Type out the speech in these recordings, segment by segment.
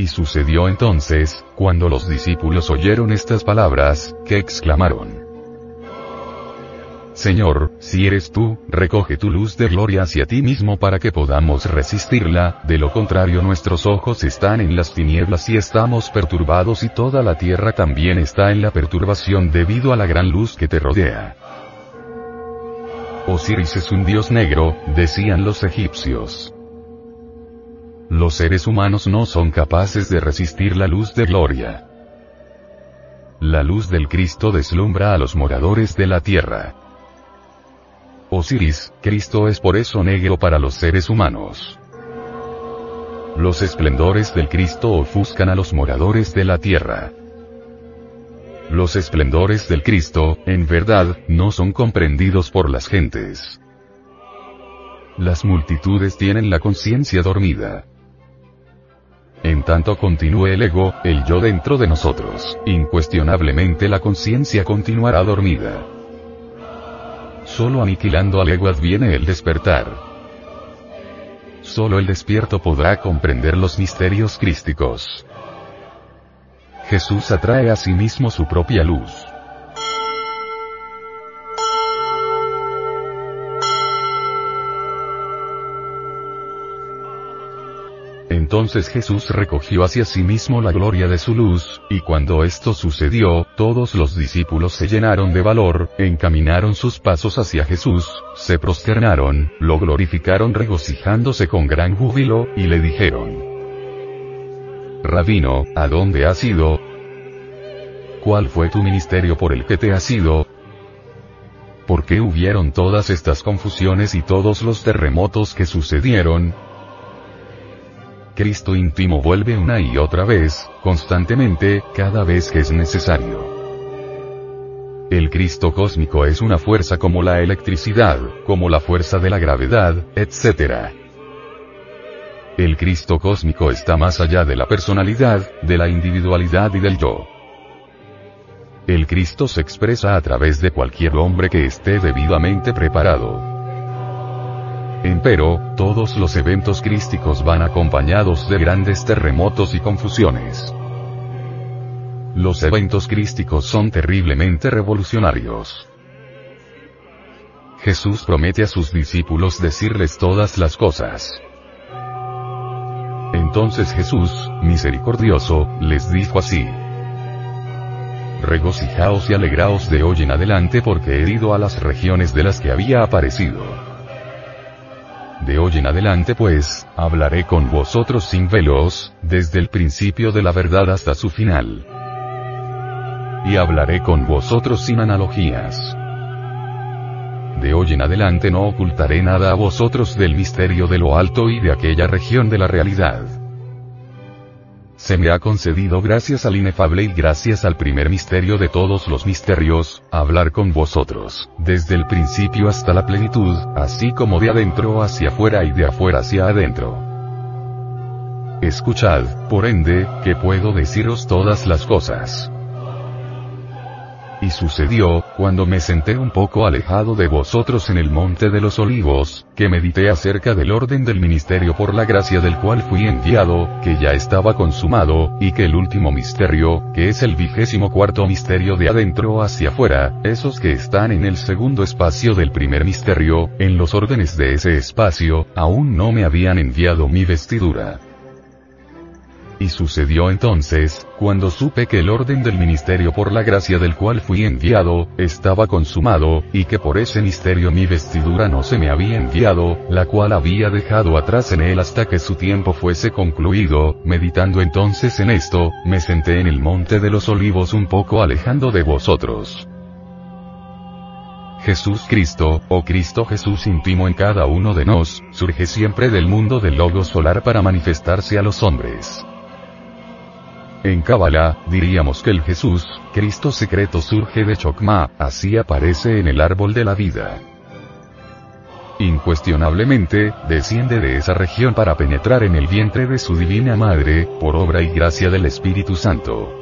Y sucedió entonces, cuando los discípulos oyeron estas palabras, que exclamaron, Señor, si eres tú, recoge tu luz de gloria hacia ti mismo para que podamos resistirla, de lo contrario nuestros ojos están en las tinieblas y estamos perturbados y toda la tierra también está en la perturbación debido a la gran luz que te rodea. Osiris es un dios negro, decían los egipcios. Los seres humanos no son capaces de resistir la luz de gloria. La luz del Cristo deslumbra a los moradores de la tierra. Osiris, Cristo es por eso negro para los seres humanos. Los esplendores del Cristo ofuscan a los moradores de la tierra. Los esplendores del Cristo, en verdad, no son comprendidos por las gentes. Las multitudes tienen la conciencia dormida. En tanto continúe el ego, el yo dentro de nosotros, incuestionablemente la conciencia continuará dormida. Solo aniquilando al ego adviene el despertar. Solo el despierto podrá comprender los misterios crísticos. Jesús atrae a sí mismo su propia luz. Entonces Jesús recogió hacia sí mismo la gloria de su luz, y cuando esto sucedió, todos los discípulos se llenaron de valor, encaminaron sus pasos hacia Jesús, se prosternaron, lo glorificaron regocijándose con gran júbilo, y le dijeron, Rabino, ¿a dónde has ido? ¿Cuál fue tu ministerio por el que te has ido? ¿Por qué hubieron todas estas confusiones y todos los terremotos que sucedieron? Cristo íntimo vuelve una y otra vez, constantemente, cada vez que es necesario. El Cristo cósmico es una fuerza como la electricidad, como la fuerza de la gravedad, etc. El Cristo cósmico está más allá de la personalidad, de la individualidad y del yo. El Cristo se expresa a través de cualquier hombre que esté debidamente preparado. Empero, todos los eventos crísticos van acompañados de grandes terremotos y confusiones. Los eventos crísticos son terriblemente revolucionarios. Jesús promete a sus discípulos decirles todas las cosas. Entonces Jesús, misericordioso, les dijo así. Regocijaos y alegraos de hoy en adelante porque he ido a las regiones de las que había aparecido. De hoy en adelante pues, hablaré con vosotros sin velos, desde el principio de la verdad hasta su final. Y hablaré con vosotros sin analogías. De hoy en adelante no ocultaré nada a vosotros del misterio de lo alto y de aquella región de la realidad se me ha concedido gracias al inefable y gracias al primer misterio de todos los misterios, hablar con vosotros, desde el principio hasta la plenitud, así como de adentro hacia afuera y de afuera hacia adentro. Escuchad, por ende, que puedo deciros todas las cosas. Y sucedió, cuando me senté un poco alejado de vosotros en el monte de los olivos, que medité acerca del orden del ministerio por la gracia del cual fui enviado, que ya estaba consumado, y que el último misterio, que es el vigésimo cuarto misterio de adentro hacia afuera, esos que están en el segundo espacio del primer misterio, en los órdenes de ese espacio, aún no me habían enviado mi vestidura. Y sucedió entonces, cuando supe que el orden del ministerio por la gracia del cual fui enviado, estaba consumado, y que por ese misterio mi vestidura no se me había enviado, la cual había dejado atrás en él hasta que su tiempo fuese concluido, meditando entonces en esto, me senté en el monte de los olivos un poco alejando de vosotros. Jesús Cristo, o Cristo Jesús íntimo en cada uno de nos, surge siempre del mundo del logo solar para manifestarse a los hombres. En Kabbalah, diríamos que el Jesús, Cristo secreto surge de Chokma, así aparece en el árbol de la vida. Incuestionablemente, desciende de esa región para penetrar en el vientre de su divina madre, por obra y gracia del Espíritu Santo.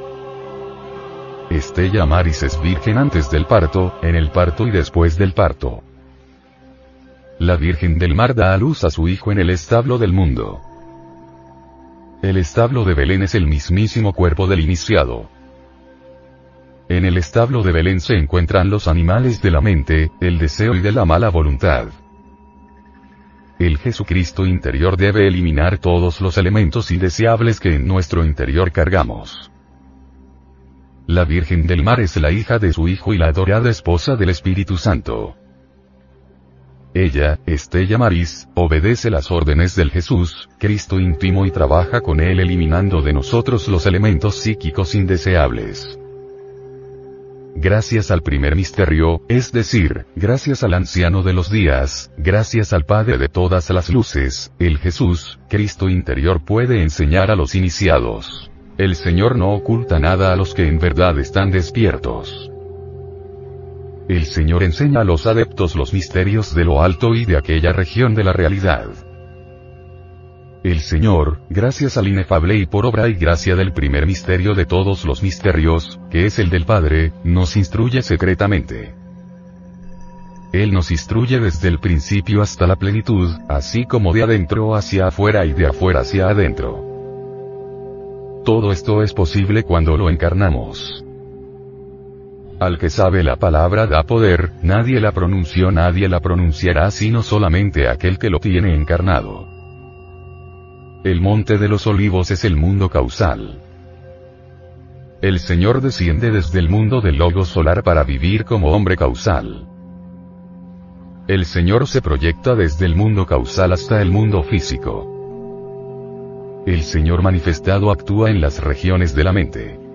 Estella Maris es virgen antes del parto, en el parto y después del parto. La Virgen del Mar da a luz a su hijo en el establo del mundo. El establo de Belén es el mismísimo cuerpo del iniciado. En el establo de Belén se encuentran los animales de la mente, el deseo y de la mala voluntad. El Jesucristo interior debe eliminar todos los elementos indeseables que en nuestro interior cargamos. La Virgen del Mar es la hija de su Hijo y la adorada esposa del Espíritu Santo. Ella, Estella Maris, obedece las órdenes del Jesús, Cristo íntimo y trabaja con él eliminando de nosotros los elementos psíquicos indeseables. Gracias al primer misterio, es decir, gracias al anciano de los días, gracias al Padre de todas las luces, el Jesús, Cristo interior puede enseñar a los iniciados. El Señor no oculta nada a los que en verdad están despiertos. El Señor enseña a los adeptos los misterios de lo alto y de aquella región de la realidad. El Señor, gracias al inefable y por obra y gracia del primer misterio de todos los misterios, que es el del Padre, nos instruye secretamente. Él nos instruye desde el principio hasta la plenitud, así como de adentro hacia afuera y de afuera hacia adentro. Todo esto es posible cuando lo encarnamos. Al que sabe la palabra da poder, nadie la pronunció, nadie la pronunciará sino solamente aquel que lo tiene encarnado. El monte de los olivos es el mundo causal. El Señor desciende desde el mundo del logo solar para vivir como hombre causal. El Señor se proyecta desde el mundo causal hasta el mundo físico. El Señor manifestado actúa en las regiones de la mente.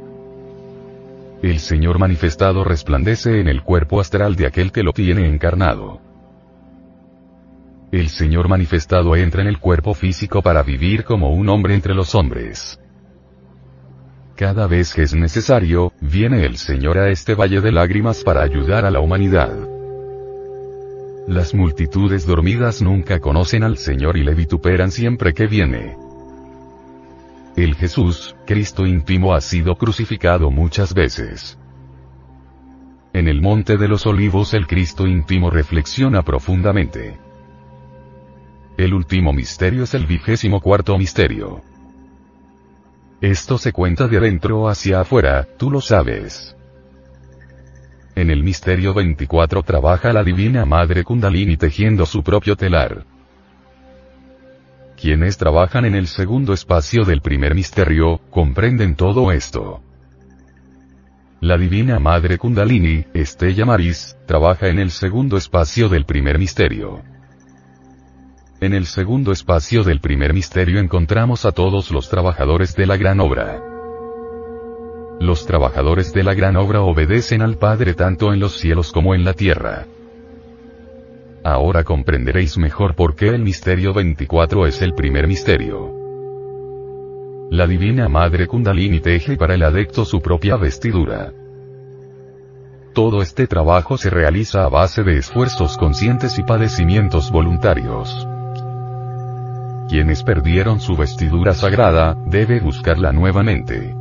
El Señor manifestado resplandece en el cuerpo astral de aquel que lo tiene encarnado. El Señor manifestado entra en el cuerpo físico para vivir como un hombre entre los hombres. Cada vez que es necesario, viene el Señor a este valle de lágrimas para ayudar a la humanidad. Las multitudes dormidas nunca conocen al Señor y le vituperan siempre que viene. El Jesús, Cristo íntimo ha sido crucificado muchas veces. En el monte de los olivos el Cristo íntimo reflexiona profundamente. El último misterio es el vigésimo cuarto misterio. Esto se cuenta de adentro hacia afuera, tú lo sabes. En el misterio 24 trabaja la Divina Madre Kundalini tejiendo su propio telar quienes trabajan en el segundo espacio del primer misterio, comprenden todo esto. La Divina Madre Kundalini, Estella Maris, trabaja en el segundo espacio del primer misterio. En el segundo espacio del primer misterio encontramos a todos los trabajadores de la gran obra. Los trabajadores de la gran obra obedecen al Padre tanto en los cielos como en la tierra. Ahora comprenderéis mejor por qué el misterio 24 es el primer misterio. La Divina Madre Kundalini teje para el adepto su propia vestidura. Todo este trabajo se realiza a base de esfuerzos conscientes y padecimientos voluntarios. Quienes perdieron su vestidura sagrada, debe buscarla nuevamente.